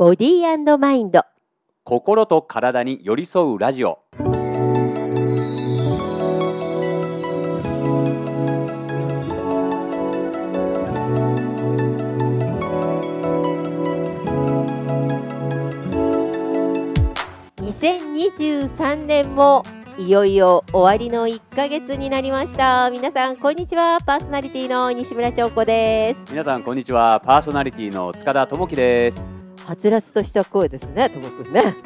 ボディーマインド。心と体に寄り添うラジオ。2023年もいよいよ終わりの1ヶ月になりました。皆さんこんにちは。パーソナリティの西村彫子です。皆さんこんにちは。パーソナリティの塚田智樹ですはつらつとした声ですねともくんね。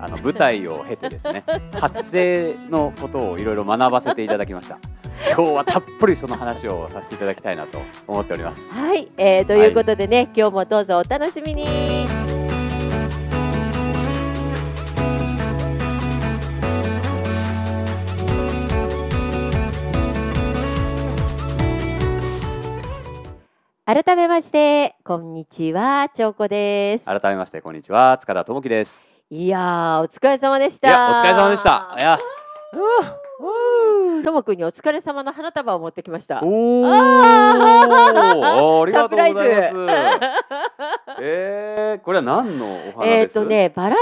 あの舞台を経てですね 発声のことをいろいろ学ばせていただきました。今日はたっぷりその話をさせていただきたいなと思っております。はい、えー、ということでね、今日もどうぞお楽しみに改めましてこんにちは長子です。改めましてこんにちは塚田智樹です。いやーお疲れ様でした。いやお疲れ様でした。いや。ともくんにお疲れ様の花束を持ってきました。おおあありがとうございます。えー、これは何のお花えっ、とねバラ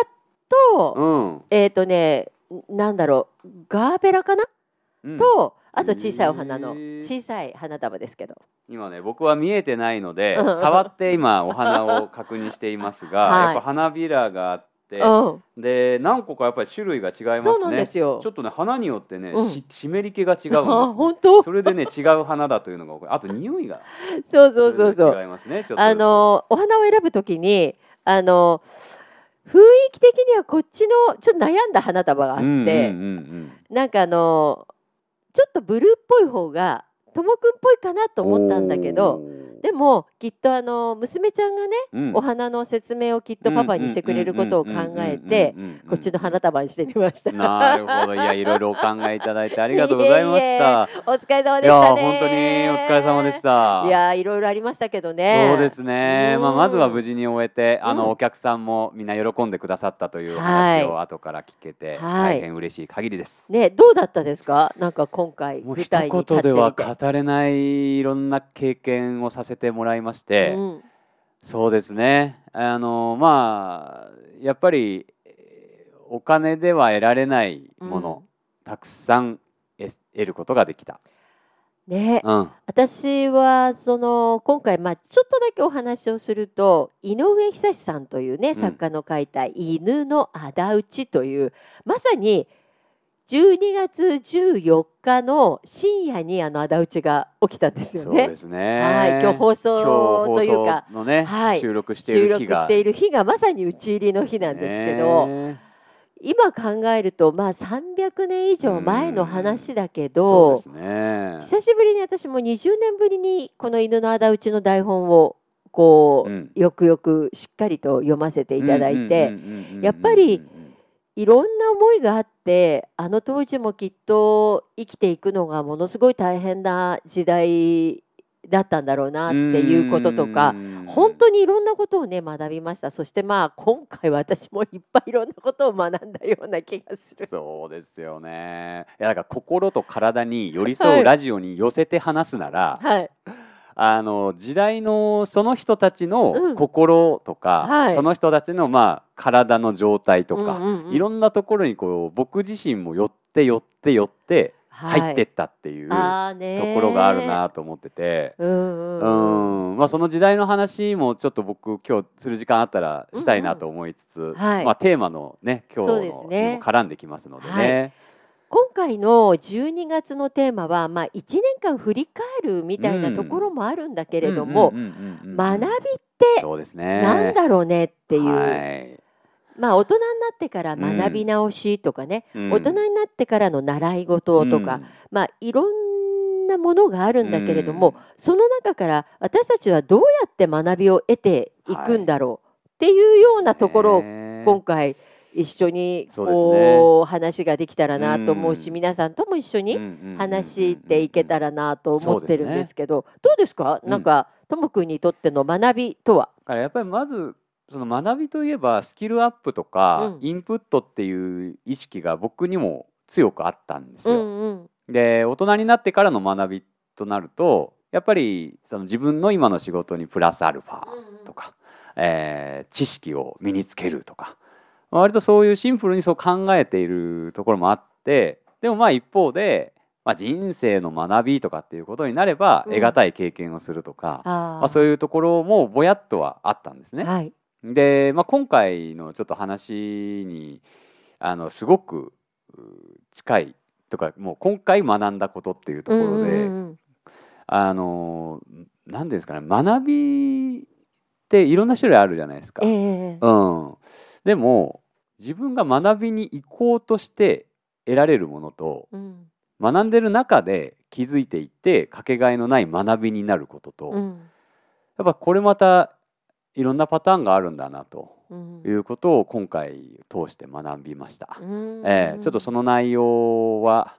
と、うん、えっ、とねなんだろうガーベラかな、うん。とあと小さいお花の小さい花束ですけど。今ね僕は見えてないのでうん触って今お花を確認していますが、はい。やっぱ花びらがあって、うん。で何個かやっぱり種類が違いますね。そうなんですよ。ちょっとね花によってね、うん。し湿り気が違うんです、あね、本当？それでね違う花だというのがあと匂いがそうそうそうそう。違いますねちょっとずつあのお花を選ぶときにあの雰囲気的にはこっちのちょっと悩んだ花束があって、うんうんうん。なんかあのちょっとブルーっぽい方がともくんっぽいかなとうん思ったんだけどでもきっとあの娘ちゃんがね、うんお花の説明をきっとパパにしてくれることを考えてこっちの花束にしてみました。なるほどいやいろいろお考えいただいてありがとうございました お疲れ様でしたね。本当にお疲れ様でしたいやいろいろありましたけどね。そうですね、うんまあ、まずは無事に終えて、あうんのお客さんもみんな喜んでくださったというはい話を後から聞けて、はい大変嬉しい限りです。ねどうだったですか？なんか今回もう一舞台に立ってみて。言では語れないいろんな経験をさせてもらいまして、うん。そうですね。あのまあやっぱりえーお金では得られないもの、たくさん得得ることができた。ね、うん、私はその今回まあちょっとだけお話をすると井上久志さんというねん。作家の書いた「犬の仇討ち」というまさに12月14日の深夜にあの仇討ちが起きたんですよねそうで。すね。はい今日放送というかね、はい収録してい収る日が録している日がまさに討ち入りの日なんですけど、ね今考えるとまあ300年以上前の話だけそうどですね。久しぶりに私も20年ぶりにこの犬の仇討ちの台本をこう、うんよくよくしっかりと読ませていただいて、やっぱりいろんな思いがあってあの当時もきっと生きていくのがものすごい大変な時代だったんだろうなっていうこととか、本当にいろんなことをね学びましたそしてまあ今回私もいっぱいいろんなことを学んだような気がする。そうですよね。いやだから心と体に寄り添うラジオに寄せて話すなら、はい、あの時代のその人たちうん。の心とか、はい。その人たちのまあ体の状態とか、うんうんうん。いろんなところにこう僕自身も寄って寄って寄ってはい。入ってったっていうとあーねころがあるなと思ってて。うんうんうん。うん。まあ、その時代の話もちょっと僕今日する時間あったらしたいなと思いつつ、はい。まあ、テーマのね今日のにも絡んできますのでね。今回の12月のテーマは、まあ、1年間振り返るみたいなところもあるんだけれども、うん。うん。うん。うん。うん。学びってそうですね。なんだろうねっていう、はい。まあ、大人になってから学び直しとかね、うん。大人になってからの習い事とか、まあ、いろんなものがあるんだけれども、その中から私たちはどうやって学びを得ていくん。だろうっていうようなところを今今回一緒にこう話ができたらなと思うし、うん。皆さんとも一緒に話ししていけたらなと思ってるんですけど、どうですか、うん。なんかともくんにとっての学びとは？だからやっぱりまずその学びといえばスキルアップとか、うん。インプットっていう意識が僕にも強くあったんですよ。うんうん。で大人になってからの学びとなるとやっぱりその自分の今の仕事にプラスアルファとか、えー知識を身につけるとか割とそういうシンプルにそう考えているところもあってでもまあ一方で、まあ、人生の学びとかっていうことになれば、うん得難い経験をするとか、あまあ、そういうところもぼやっとはあったんですね。はい。で、まあ、今回のちょっと話にあのすごくう近いとかもう今回学んだことっていうところで、うんうんうんあの何ですかね学びっていろんな種類あるじゃないですか。ええうん、でも自分が学びに行こうとして得られるものとうん。学んでる中で気づいていってかけがえのない学びになることと、やっうんぱこれまたいろんなパターンがあるんだなとうん。いうことを今回通して学びました。うん。えーちょっとその内容は、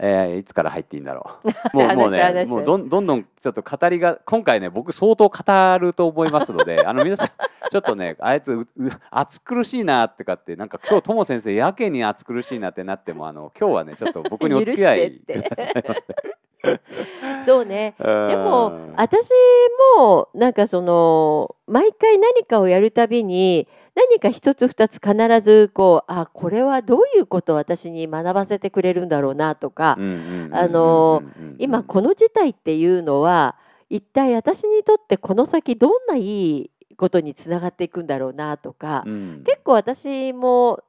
えーいつから入っていいんだろう。もうもうねもうどんどんどんちょっと語りが今回ね僕相当語ると思いますので あの皆さんちょっとねあいつ暑苦しいなってかってなんか今日とも先生やけに暑苦しいなってなってもあの今日はねちょっと僕にお付き合い そうね。ででも私もなんかその毎回何かをやるたびに何か一つ二つ必ずこうあこれはどういうことを私に学ばせてくれるんだろうなとか、あの今このの事態っていうのは一体私にとってこの先どんないいことにつながっていくんだろうなとか、結構私も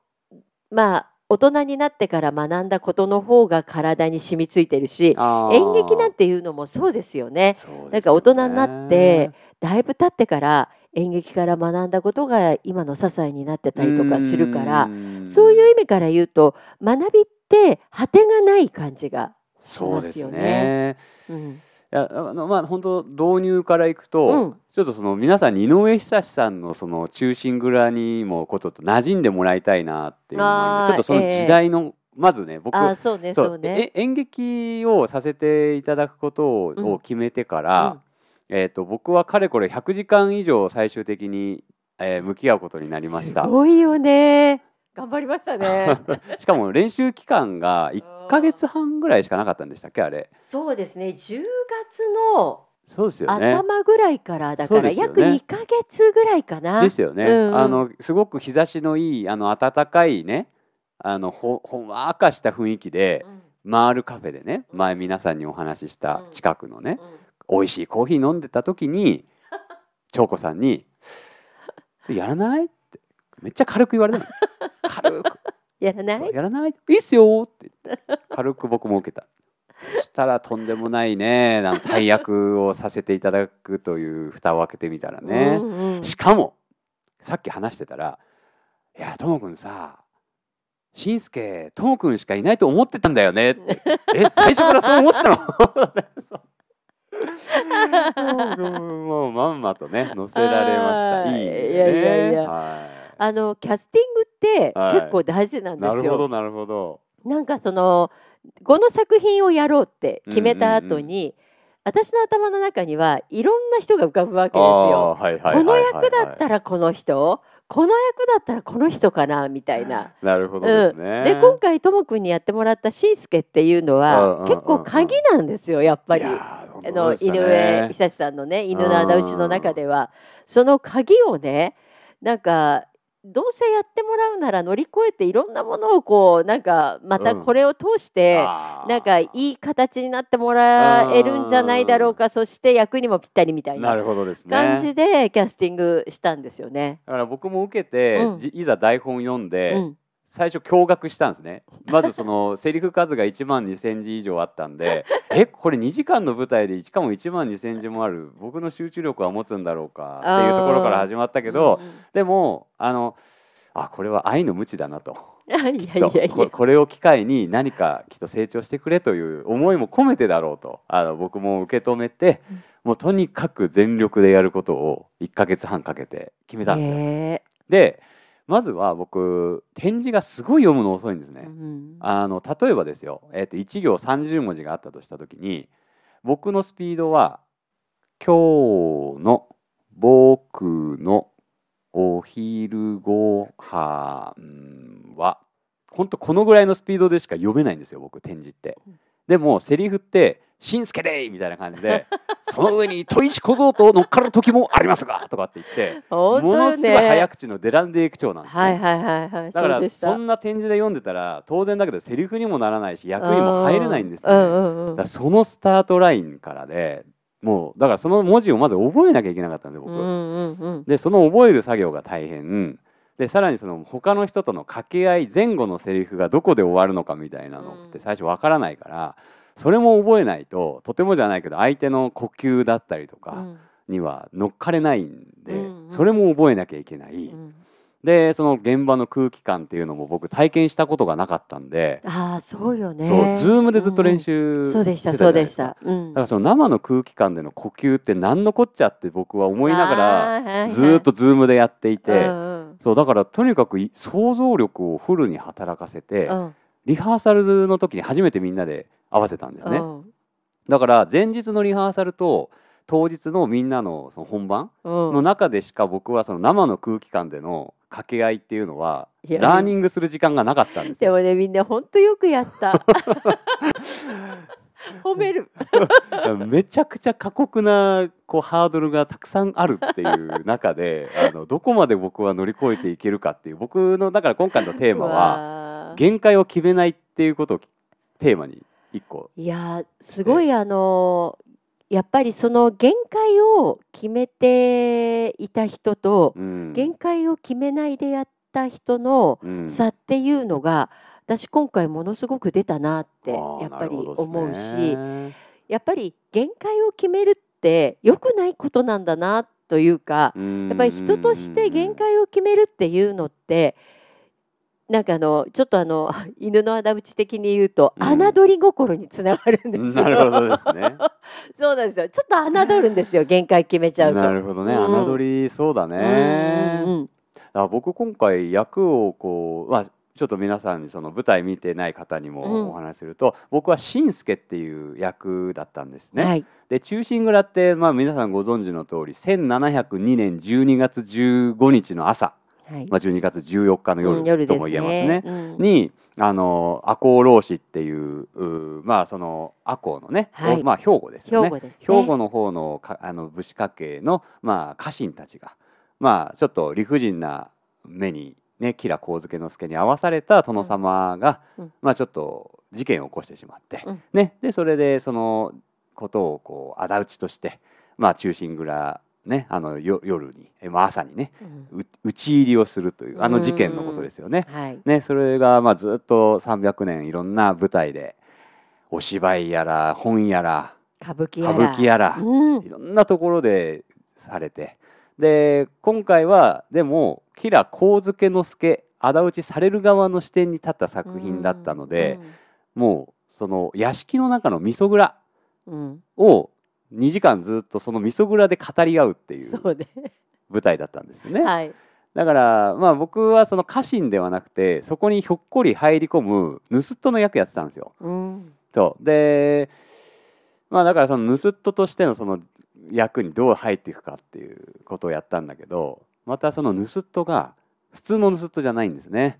まあ大人になってから学んだことの方が体に染みついてるし演劇なんていうのもそうですよね。なんか大人になってだいぶ経ってから演劇から学んだことが今の支えになってたりとかするからそういう意味から言うと学びって果てがない感じがしそうですますよね。ね。うんいやあのまあ本当導入からいくと、うんちょっとその皆さんに井上久志さんのその中心蔵にもことと馴染んでもらいたいなっていうちょっとその時代の、まずね僕あそうねそうね。え演劇をさせていただくことを,、うん決めてから、えー、と僕はかれこれ100時間以上最終的に、えー向き合うことになりましたす。ごいよね。頑張りましたね。しかも練習期間が1ヶ月半ぐらいしかなかったんでしたっけあれ。そうですね。10月のそうですよね。頭ぐらいからだから、約ね。2ヶ月ぐらいかな。ですよね、あのすごく日差しのいいあの暖かいねあのほほんわかした雰囲気でうん。回るカフェでね前皆さんにお話ししたうん。近くのね、うん。美味しいコーヒー飲んでた時に 長子さんに「それやらない?」ってめっちゃ軽く言われたの。軽くやらない？やらない。いいっすよって。言って軽く僕も受けた。そしたらとんでもないねなん大役をさせていただくという蓋を開けてみたらね、うんうん。しかもさっき話してたら「いやともくんさしんすけともくんしかいないと思ってたんだよね」って「え最初からそう思ってたの? そう」もうまんまとね載せられました。いいね。いやいやいや。はあのキャスティングってはい。結構大事なんい、ですよ。なるほどなるほど。なんかそのこの作品をやろうって決めた後に、私の頭の中にはいろんな人が浮かぶわけですよ。はいはいはいはいこの役だったらこの人この役だったらこの人かなみたいな。なるほどですね、で今回ともくんにやってもらったしんすけっていうのうんうんうんうん。は結構鍵なんですよやっぱり。いあの井上久志さんのね犬の仇討ちの中では。その鍵をねなんかどうせやってもらうなら乗り越えていろんなものをこうなんかまたうん。これを通して、なんかいい形になってもらえるんじゃないだろうかそして役にもぴったりみたいななるほどですね。感じでキャスティングしたんですよね。だから僕も受けて、うん。じいざ台本読んで、うん最初驚愕したんですね。まずそのセリフ数が1万2,000字以上あったんで えこれ2時間の舞台でしかも1万2,000字もある僕の集中力は持つんだろうかっていうところから始まったけど、うんうんでもあのあこれは愛の無知だなと。いやいやいやここれを機会に何かきっと成長してくれという思いも込めてだろうとあの僕も受け止めて、うん。もうとにかく全力でやることを1ヶ月半かけて決めたんですよ。へでまずは僕展示がすごい読むの遅いんですね。ーうんあの例えばですよ、えー、と1行30文字があったとした時に僕のスピードは「今日の僕のお昼ご飯は」本当このぐらいのスピードでしか読めないんですよ僕展示ってうん。でもセリフってしんすけでーみたいな感じで その上に砥石小僧と乗っかる時もありますがとかって言ってものすごい早ね。口のデランデイ口調なんですね。はいはいはいはい。だからそんな展示で読んでたら当然だけどセリフにもならないし役にも入れないんですよね。うんうんうんだそのスタートラインからでもうだからその文字をまず覚えなきゃいけなかったんで僕、うんうんうんでその覚える作業が大変でさらにその他の人との掛け合い前後のセリフがどこで終わるのかみたいなのってうん最初わからないからそれも覚えないととてもじゃないけど相手の呼吸だったりとかうん。には乗っかれないんで、うんうん。それも覚えなきゃいけない、うん。でその現場の空気感っていうのも僕体験したことがなかったんで、ああそうよね。そうズームでずっと練習うん。そうでしたてそうでした。うん。だからその生の空気感での呼吸って何のこっちゃって僕は思いながららずーっと Zoom でやっていて、うん。そうだからとにかくい想像力をフルに働かせて、うんリハーサルの時に初めてみんなで合わせたんですね、うんだから前日のリハーサルと当日のみんなのその本番うんの中でしか僕はその生の空気感での掛け合いっていうのはラーニングする時間がなかったんですよ。でもねみんな本当よくやった。褒める。めちゃくちゃ過酷なこうハードルがたくさんあるっていう中であのどこまで僕は乗り越えていけるかっていう僕のだから今回のテーマはは限界を決めないっていうことをテーマに一個。いやーすごいあのーやっぱりその限界を決めていた人とうん。限界を決めないでやった人のうん。差っていうのが私今回ものすごく出たなってやっぱり思うしやっぱり限界を決めるって良くないことなんだなというかやっぱり人として限界を決めるっていうのってなんかあのちょっとあの 犬の仇討ち的に言うとうん侮り心につながるんですよ。なるほどですね。そうなんですよ。ちょっと侮るんですよ。限界決めちゃうと。なるほどね。うん侮りそうだね。うんうんだから僕今回役をこうまあちょっと皆さんにその舞台見てない方にうんもお話しすると、僕はしんすけっていう役だったんですね。はい。で忠臣蔵ってまあ皆さんご存知の通り1702年12月15日の朝、はい。まあ、12月14日のうん夜とも言えますね。うんにあの赤穂浪士っていううまあその赤穂のね、はいまあ兵庫ですよね。兵庫ね。兵庫の方のかあの武士家系の、まあ、家臣たちが、まあ、ちょっと理不尽な目に、ね、吉良上野介に合わされた殿様が、うんまあ、ちょっと事件を起こしてしまって、うんね、でそれでそのことをこう仇討ちとして、まあ、忠臣蔵、ね、あのよ夜に、えまあ、朝にねうん。う討ち入りをするというあの事件のことですよね。はい。ね、それがまあずっと300年いろんな舞台でお芝居やら本やら歌舞伎や歌ら。うん。いろんなところでされて。で今回はでも吉良上野介仇討ちされる側の視点に立った作品だったので、もうその屋敷の中の味噌蔵うん、うん。を2時間ずっとその味噌蔵で語り合うっていう。舞台だったんですよね。はい。だからまあ僕はその家臣ではなくてそこにひょっこり入り込む盗人の役やってたんですよ。うん。そうでまあだからその盗人としてのその役にどう入っていくかっていうことをやったんだけどまたその盗人が普通の盗人じゃないんですね。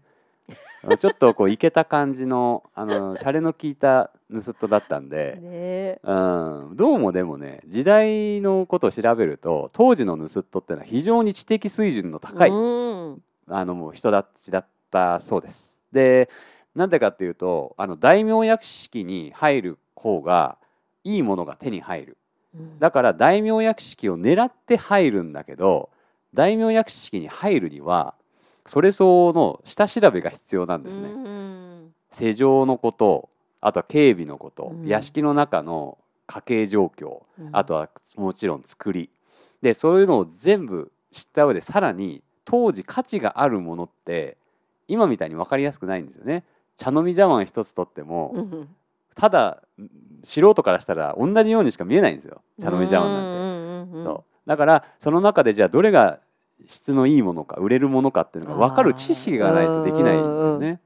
ちょっとこういけた感じのあのシャレの効いた盗人だったんで、ねえ。うん、どうもでもね時代のことを調べると当時の盗人っていうのは非常に知的水準の高いうん。あのもう人たちだったそうです。でなんでかっていうとあの大名屋敷に入る方がいいものが手に入るうんだから大名屋敷を狙って入るんだけど大名屋敷に入るにはそれ相応の下調べが必要なんですね。うん世情のことあとは警備のこと、うん。屋敷の中の家計状況うん。あとはもちろん作り。でそういうのを全部知った上でさらに当時価値があるものって今みたいに分かりやすくないんですよね。茶飲み茶碗一つとっても、うん。ただ素人からしたら同じようにしか見えないんですよ。茶飲み茶碗なんて。そう。だからその中でじゃあどれが質のいいものか売れるものかっていうのが分かる知識がないとできないんですよね。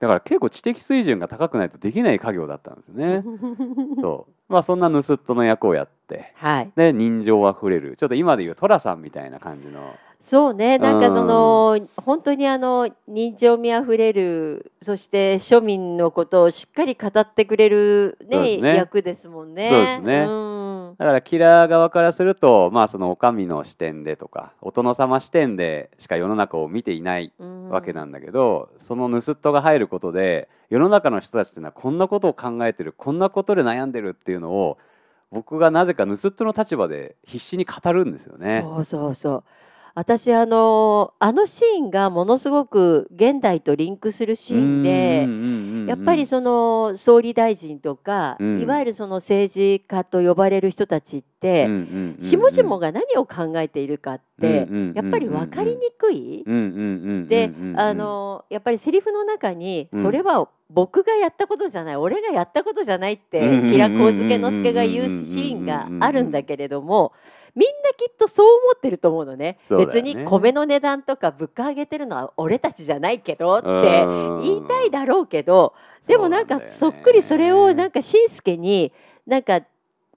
だから結構知的水準が高くないとできない家業だったんですよね。そう。まあそんな盗人の役をやってはい。で人情あふれる。ちょっと今でいう寅さんみたいな感じの。そうね。なんかその本当にあの人情味あふれるそして庶民のことをしっかり語ってくれる、ねね。役ですもんね。そうですね。うんだからキラー側からするとまあそのお上の視点でとかお殿様視点でしか世の中を見ていないうんわけなんだけど、その盗人が入ることで世の中の人たちっていうのはこんなことを考えてるこんなことで悩んでるっていうのを僕がなぜか盗人の立場で必死に語るんですよね。そうそうそう私あのあのシーンがものすごく現代とリンクするシーンでうんうんうんうんやっぱりその総理大臣とか、うん。いわゆるその政治家と呼ばれる人たちって、うんうんうんうん下々が何を考えているかって、うんうんうんうんやっぱり分かりにくい。うんうんうんうんでうんうんあのやっぱりセリフの中に、うん。それは僕がやったことじゃない俺がやったことじゃないっうんうんうんうんて吉良上野介が言うシーンがあるんだけれどもみんなきっとそう思ってると思うのね。ね。別に米の値段とか物価上げてるのは俺たちじゃないけどってうん。言いたいだろうけどでもなんかそっくりそれをなんかしんすけになんか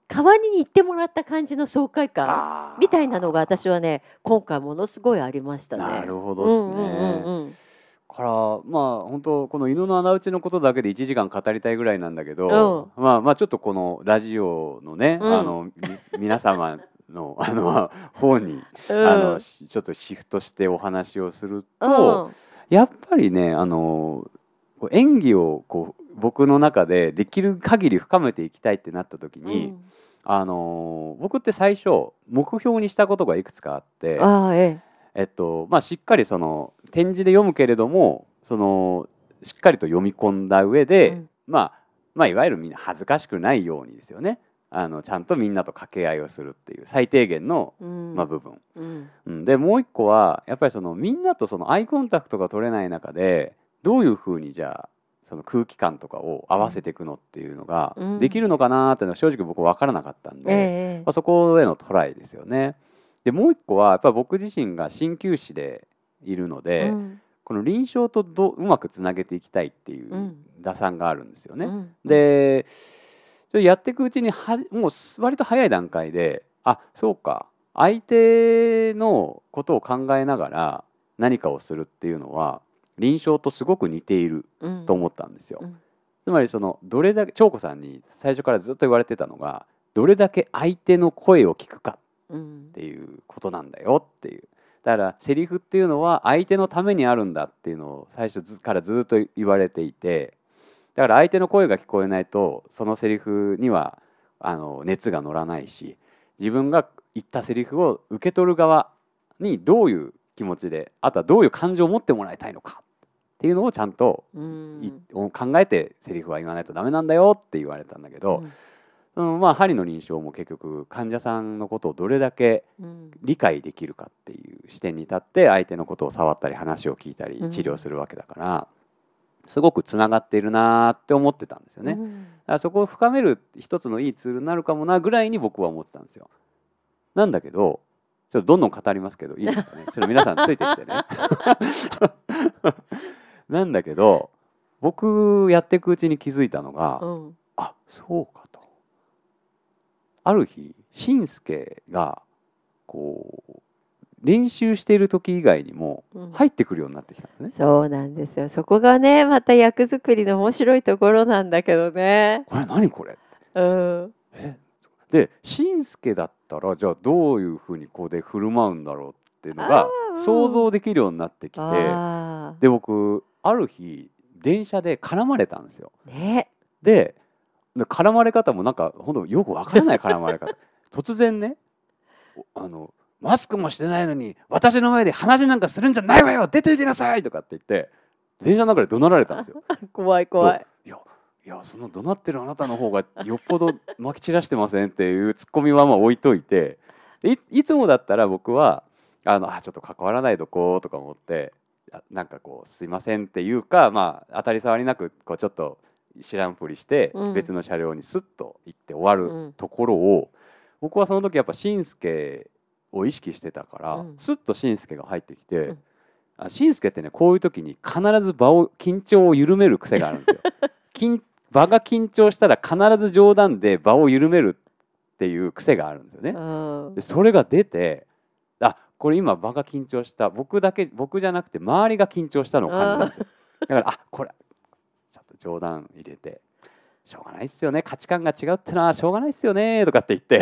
代わりに言ってもらった感じの爽快感みたいなのが私はね今回ものすごいありましたね。なるほどですね。うんうんうん。うんからまあ本当この犬の穴打ちのことだけで1時間語りたいぐらいなんだけど、まあまあちょっとこのラジオのね、うん。あのみ 皆様の あの方に、うん。あのしちょっとシフトしてお話をするうと、ん。やっぱりねあの演技をこう僕の中でできる限り深めていきたいってなった時に、うん。あの僕って最初目標にしたことがいくつかあって。ああええ。っとまあ、しっかりその展示で読むけれどもそのしっかりと読み込んだ上えで、うん。まあ、まあいわゆるみんな恥ずかしくないようにですよねあのちゃんとみんなと掛け合いをするっていう最低限の、うん。まあ、部分、うん。うん、でもう一個はやっぱりそのみんなとそのアイコンタクトが取れない中でどういうふうにじゃあその空気感とかを合わせていくのっていうのがうん。できるのかなっていうのは正直僕分からなかったんで、ええまあ、そこへのトライですよね。でもう一個はやっぱり僕自身が鍼灸師でいるので、うん。この臨床とどううまくつなげていきたいっていううん。打算があるんですよね。うん。でそれやっていくうちにはもう割と早い段階であそうか。相手のことを考えながら何かをするっていうのは臨床とすごく似ているうん。と思ったんですよ。うん。つまりそのどれだけ長子さんに最初からずっと言われてたのがどれだけ相手の声を聞くかうん。っていうことなんだよっていう。だからセリフっていうのは相手のためにあるんだっていうのを最初ずからずっと言われていてだから相手の声が聞こえないとそのセリフにはあの熱が乗らないし自分が言ったセリフを受け取る側にどういう気持ちであとはどういう感情を持ってもらいたいのかっていうのをちゃんと考えてセリフは言わないとダメなんだよって言われたんだけど、うん。そのまあ針の臨床も結局患者さんのことをどれだけうん。理解できるかっていう視点に立って相手のことを触ったり話を聞いたりうん。治療するわけだから、すごくつながっているなーって思ってたんですよね。だかうんらそこを深める一つのいいツールになるかもなぐらいに僕は思ってたんですよ。なんだけどちょっとどんどん語りますけどいいですかね？ちょっと皆さんついてきてね。なんだけど僕やっていくうちに気づいたのが、うんあそうかとある日しんすけがこう練習している時以外にもうん。入ってくるようになってきたんですね。そうなんですよ。そこがねまた役作りの面白いところなんだけどね。これ何これ？うん。え？でしんすけだったらじゃあどういうふうにここで振る舞うんだろうっていうのが想像できるようになってきてあで僕ある日電車で絡まれたんですよ。ーね。でで絡まれ方もなんか本当よくわからない絡まれ方。突然ねおあのマスクもしてないのに私の前で話なんかするんじゃないわよ出て行きなさいとかって言って電車の中で怒鳴られたんですよ。怖 い怖い。いやいやその怒鳴ってるあなたの方がよっぽどまき散らしてませんっていうツッコミはまあ置いといてでいいつもだったら僕はあのあちょっと関わらないとこうとか思ってあなんかこうすいませんっていうかまあ当たり障りなくこうちょっと知らんぷりしてうん別の車両にスッと行って終わうんるところを、僕はその時やっぱしんすけを意識してたから、うんスッとしんすけが入ってきて。うんあしんすけってねこういう時に必ず場を緊張を緩める癖があるんですよ。緊場が緊張したら必ず冗談で場を緩めるっていう癖があるんですよね。うんでそれが出てあこれ今場が緊張した僕だけ僕じゃなくて周りが緊張したのを感じたんですよだからあこれちょっと冗談入れてしょうがないっすよね。価値観が違うってのはしょうがないっすよねとかって言って。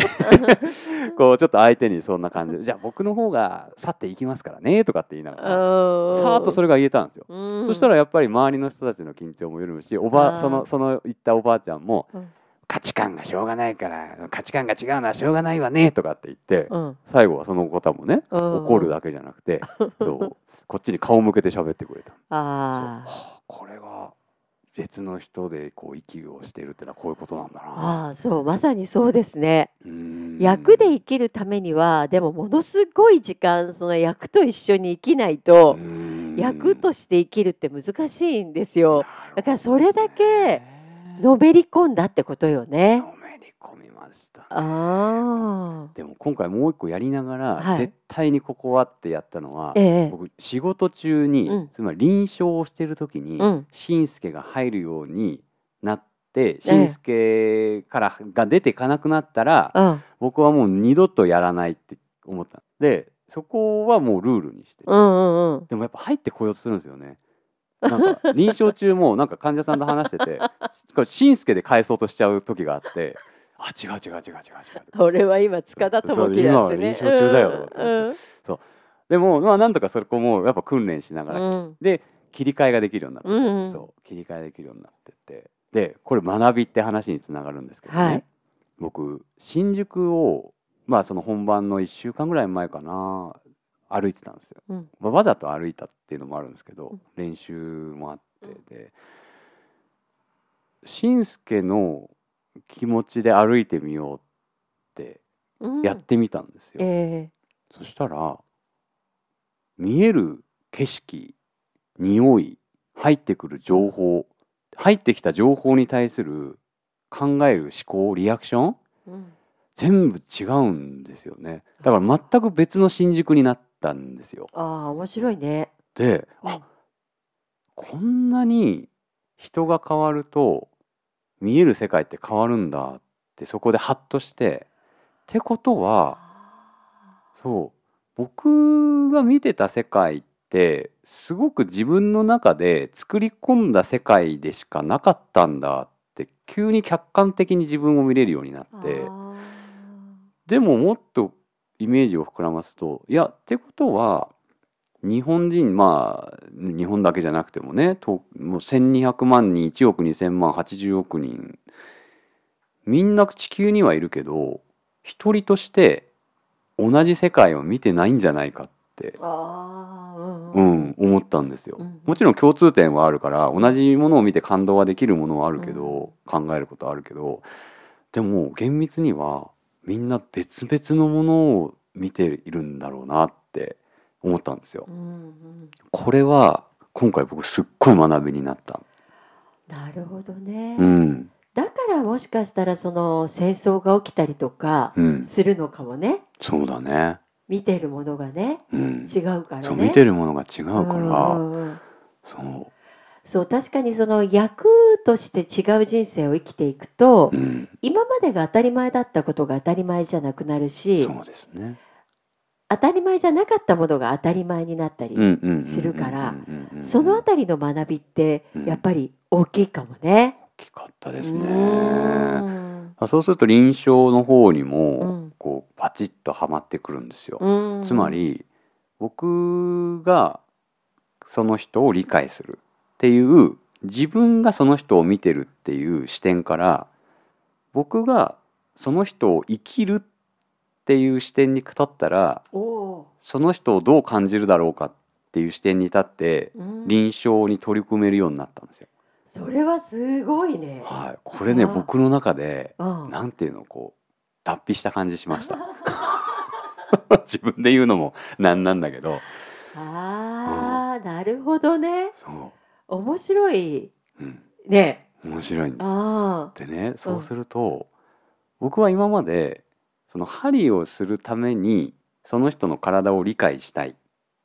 こうちょっと相手にそんな感じ。でじゃあ僕の方が去っていきますからねとかって言いながら さーっとそれが言えたんですよ。うん。そしたらやっぱり周りの人たちの緊張も緩むしおばそのその言ったおばあちゃんもうん。価値観がしょうがないから価値観が違うのはしょうがないわねとかって言ってうん。最後はその方もねうん。怒るだけじゃなくてそうこっちに顔向けて喋ってくれた。ああこれが別の人でこう息をしてるってのはこういうことなんだな。あーそうまさにそうですね。役で生きるためにはでもものすごい時間その役と一緒に生きないと役として生きるって難しいんですよ。だからそれだけのめり込んだってことよねました。ねでも今回もう一個やりながら、はい。絶対にここはってやったのは、ええ。僕仕事中に、うん。つまり臨床をしてる時に、うん。しんすけが入るようになってしんすけからが出ていかなくなったら、うん。僕はもう二度とやらないって思った。でそこはもうルールにして、うんうんうん。でもやっぱ入ってこようとするんですよね。なんか臨床中もなんか患者さんと話しててしんすけで返そうとしちゃう時があってあ違う違う違う違う違う。俺は今塚田智樹だってね。そう今は臨床中だよ。とかってうん。う。んでもまあなんとかそこもやっぱ訓練しながら、うん。で切り替えができるようになってて、うんうん。そう。切り替えできるようになってって。でこれ学びって話につながるんですけどね、はい。僕新宿をまあその本番の1週間ぐらい前かな歩いてたんですよ、うん。まあ、わざと歩いたっていうのもあるんですけど、うん。練習もあって。でしんすけの気持ちで歩いてみようってうん。やってみたんですよ、えそしたら見える景色匂い入ってくる情報入ってきた情報に対する考える思考リアクションえうん。全部違うんですよね。だから全く別の新宿になったんですよ。ああ面白いね。でうん。あこんなに人が変わると見える世界って変わるんだってそこでハッとしてってことはそう僕が見てた世界ってすごく自分の中で作り込んだ世界でしかなかったんだって急に客観的に自分を見れるようになってあでももっとイメージを膨らますといやってことは日本人まあ日本だけじゃなくてもねともう1,200万人1億2,000万80億人みんな地球にはいるけど一人として同じ世界を見てないんじゃないかって、うんううんん、思ったんですよ。うんもちろん共通点はあるから同じものを見て感動はできるものはあるけど、考えることはあるけどでも厳密にはみんな別々のものを見ているんだろうなって思ったんですよ。う。んうん。これは今回僕すっごい学びになった。なるほどね、うん、だからもしかしたらその戦争が起きたりとかうん、するのかもね。そうだね。見てるものがねうん、違うからね。そう見てるものが違うから、うんうんうん。そそう確かにその役として違う人生を生きていくと、う、うん、今までが当たり前だったことが当たり前じゃなくなるしそうですね。当たり前じゃなかったものが当たり前になったり、するからそのあたりの学びってやっぱり大きいかもね。大きかったですね。そうすると臨床の方にもこうパチッとはまってくるんですよ。つまり僕がその人を理解するっていう自分がその人を見てるっていう視点から僕がその人を生きるっていう視点に立ったらその人をどう感じるだろうかっていう視点に立ってー、うん臨床に取り組めるようになったんですよ。それはすごいね。はい、これね僕の中でうんなんていうのこう脱皮した感じしました 自分で言うのもなんなんだけどああ、なるほどね。そ面白い。う、うん、ね。面白いんです。でねそうすると、僕は今までその針をするためにその人の体を理解したい。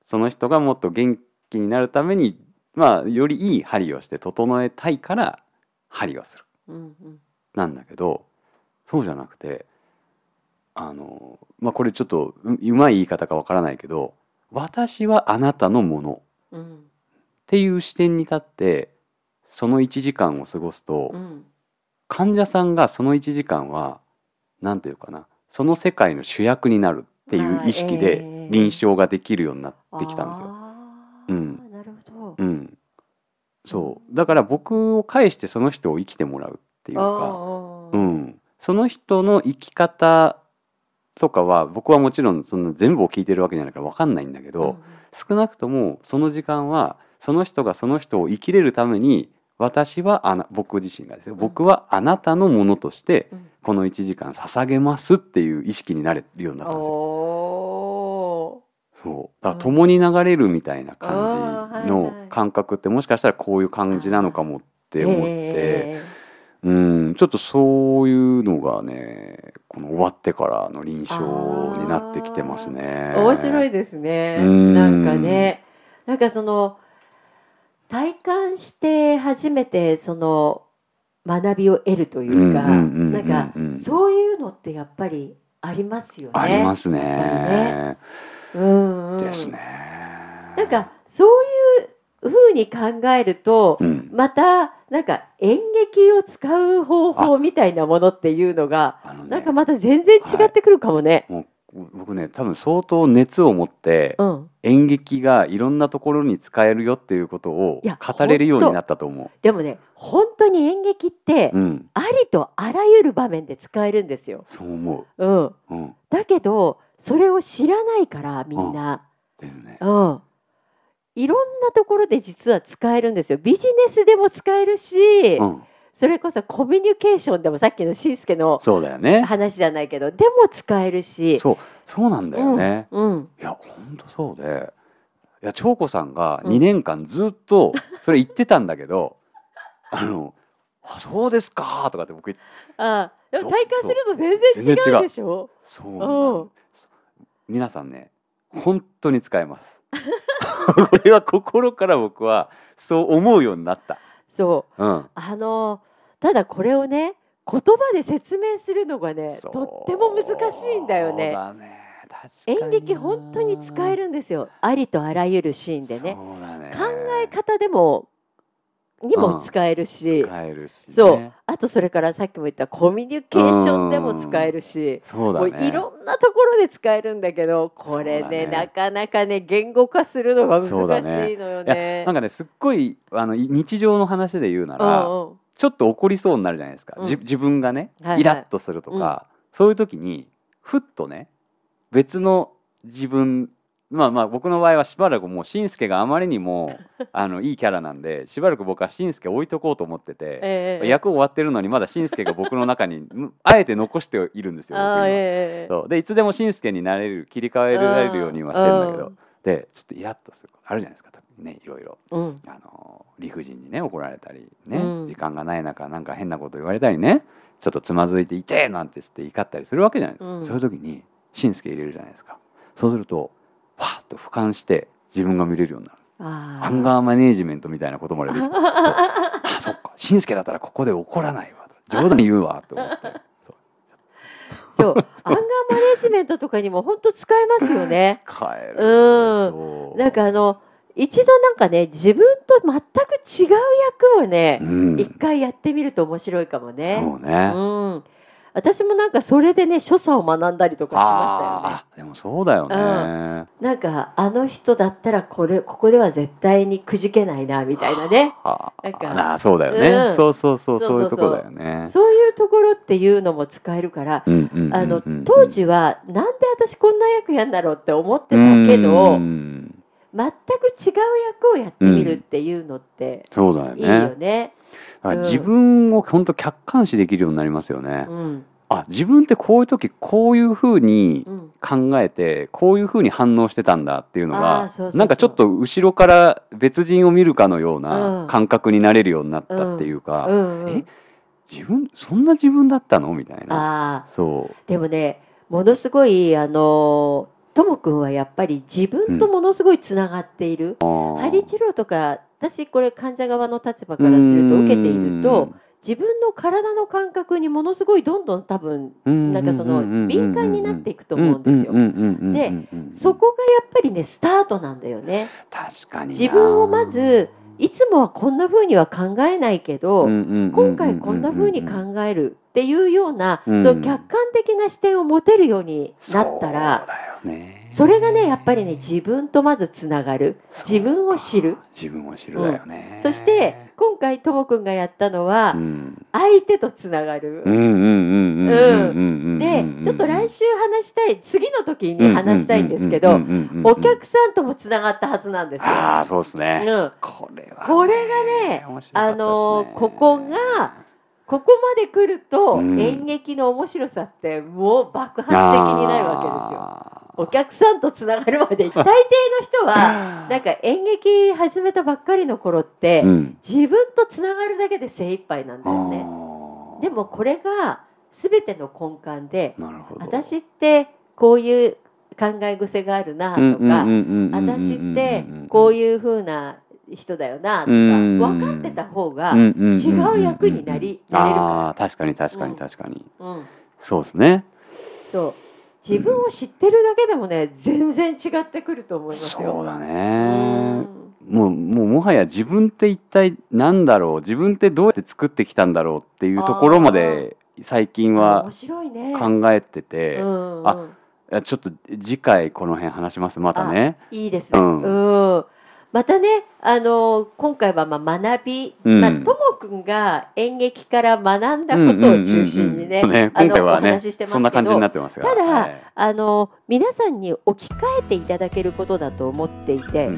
その人がもっと元気になるためにまあよりいい針をして整えたいから針をする。うんうん。なんだけどそうじゃなくてあのまあこれちょっとううまい言い方かわからないけど私はあなたのもの。っうんていう視点に立ってその1時間を過ごすと、うん。患者さんがその1時間は何て言うかなその世界の主役になるっていう意識でえ臨床ができるようになってきたんですよ。うん。なるほど。うん、そう。だから僕を介してその人を生きてもらうっていうか、うん、その人の生き方とかは僕はもちろんその全部を聞いてるわけじゃないから分かんないんだけど、少なくともその時間はその人がその人を生きれるために私はあな僕自身がですよん。僕はあなたのものとしてこの1時間捧げますっていう意識になれるようになったんですよ。おそう。だ共に流れるみたいな感じのはい感覚ってもしかしたらこういう感じなのかもって思って、えうん。ちょっとそういうのがねこの終わってからの臨床になってきてますね。え面白いですね。うん。なんかね、なんかその体感して初めてその学びを得るというか、なんかうんそういうのってやっぱりありますよね。ありますね。うんうん、ですね。なんかそういうふうに考えると、うん、またなんか演劇を使う方法みたいなものっていうのがあのねなんかまた全然違ってくるかもね。もう僕ね多分相当熱を持ってうん、演劇がいろんなところに使えるよっていうことを語れるようになったと思でもね本当に演劇ってう。うん、ありとあらゆる場面で使えるんですよ。そう思うん、う。うん、だけどそれを知らないからみんな、ですね。うん、いろんなところで実は使えるんですよ。ビジネスでも使えるし、うん、それこそコミュニケーションでもさっきのしんすけのそうだよね。話じゃないけどでも使えるし。そうそうなんだよね。うん、うんいや本当そうで。いや長子さんがうん2年間ずっとそれ言ってたんだけど、あの「あそうですか」とかって僕言ってあでそうも体感すると全全然違うでしょ？そうなんです皆さんね本当に使えます これは心から僕はそう思うようになったそううんあのただこれをね言葉で説明するのがねとっても難しいんだよね。演劇本当に使えるんですよ。ありとあらゆるシーンでね。ね。考え方でもにも使えるし、使えるし、ね、そう。あとそれからさっきも言ったコミュニケーションでも使えるし、そうだね。もういろんなところで使えるんだけどこれねね。なかなかね言語化するのが難しいのよね。なんかねすっごいあのい日常の話で言うなら、うんうんちょっと怒りそうになるじゃないですか、うん。じ自分がね、はいはい。イラッとするとか、そういう時にふっとね別の自分まあまあ僕の場合はしばらくもうしんすけがあまりにも あのいいキャラなんでしばらく僕はしんすけ置いとこうと思ってて、ええ役終わってるのにまだしんすけが僕の中に んあえて残しているんですよ。ええそう。でいつでもしんすけになれる切り替えられるようにはしてるんだけどうん。でちょっとイラッとすることあるじゃないですかねいろいろ。うん。あの理不尽にね怒られたりね、うん。時間がない中なんか変なこと言われたりねちょっとつまずいて「痛え!」なんて言って怒ったりするわけじゃない。ですか、うん。そういう時にしんすけ入れるじゃないですか。そうするとパッと俯瞰して自分が見れるようになる。あアンガーマネージメントみたいなことまでできてそう。あそっか。しんすけだったらここで怒らないわと。冗談言うわと思って。そう。アンガーマネジメントとかにも本当使えますよね。使える。うん。なんかあの一度なんかね自分と全く違う役をねうん。一、回やってみると面白いかもね。そうね、うん、私もなんかそれでね所作を学んだりとかしましたよね。でもそうだよね、なんかあの人だったらこれここでは絶対にくじけないなみたいなね。はあ。なんか。あーそうだよね、うん。そうそうそうそうそうそう。そういうとこだよね。そういうところっていうのも使えるから、うんうんうんうんあの当時はなんで私こんな役やんだろうって思ってたけど、うん全く違う役をやってみるっていうのってそうだよいいよね。ね。だから自分を本当客観視できるようになりますよね。うん。あ自分ってこういう時こういうふうにうん。考えてこういうふうに反応してたんだっていうのがそなんかちょっと後ろから別人を見るかのよううなん。感覚になれるようになったっていううか、んうん。え？自分そんな自分だったの？みたいな。あそう。ーでもねものすごいあのともくんはやっぱり自分とものすごいつながっている。あー。針治療とか私これ患者側の立場からすると受けていると自分の体の感覚にものすごいどんどん多分なんかその敏感になっていくと思うんですよ。でそこがやっぱりねスタートなんだよね。確かに自分をまずいつもはこんな風には考えないけど今回こんな風に考えるっていうような、その客観的な視点を持てるようになったらそれがねやっぱりね自分とまずつながる。自分を知る。自分を知るだよね、うん、そして今回ともくんがやったのは、うん、相手とつながる。でちょっと来週話したい次の時に話したいんですけどお客さんともつながったはずなんですよ。あそうですね、うん、これは、ね、これがねあのここがここまで来ると、演劇の面白さってもう爆発的になるわけですよ。お客さんとつながるまで大抵の人は なんか演劇始めたばっかりの頃って、うん、自分とつながるだけで精一杯なんだよね。でもこれが全ての根幹で私ってこういう考え癖があるなとか私ってこういうふうな人だよなとか分かってた方が違う役になりなれるから確かに確かに確かに、うん、そうですねそう自分を知ってるだけでもね全然違ってくると思いますよ。そうだね、もうもうもはや自分って一体何だろう？自分ってどうやって作ってきたんだろうっていうところまで最近は考えてて。あちょっと次回この辺話しますまたね。いいですね、うん、うんまたね、あの今回はまあ学び、うん、まあ、ともくんが演劇から学んだことを中心にね、あの、お話ししてますけど、ただ、はい、あの皆さんに置き換えていただけることだと思っていて、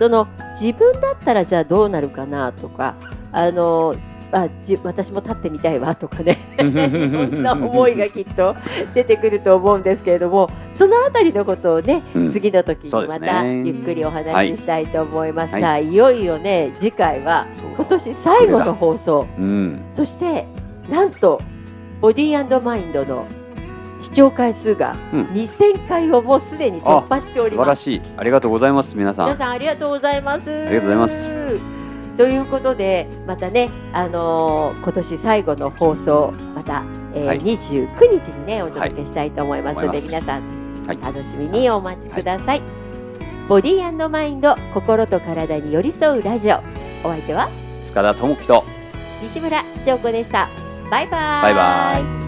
その自分だったらじゃあどうなるかなとか、あのあじ私も立ってみたいわとかね。いろんな思いがきっと出てくると思うんですけれどもそのあたりのことをね、うん、次の時にまたゆっくりお話ししたいと思います、はい、さあいよいよね次回は今年最後の放送、うん、そしてなんとボディーマインドの視聴回数が2000回をもうすでに突破しております、うん、素晴らしい。ありがとうございます皆さん。皆さんありがとうございます。ありがとうございますということでまたね、あのー、今年最後の放送また、えーはい、29日にねお届けしたいと思います。ので、はい、皆さん、はい、楽しみにお待ちください、ボディーマインド心と体に寄り添うラジオ。お相手は塚田智樹と西村彫子でした。バイバイ。バイバイ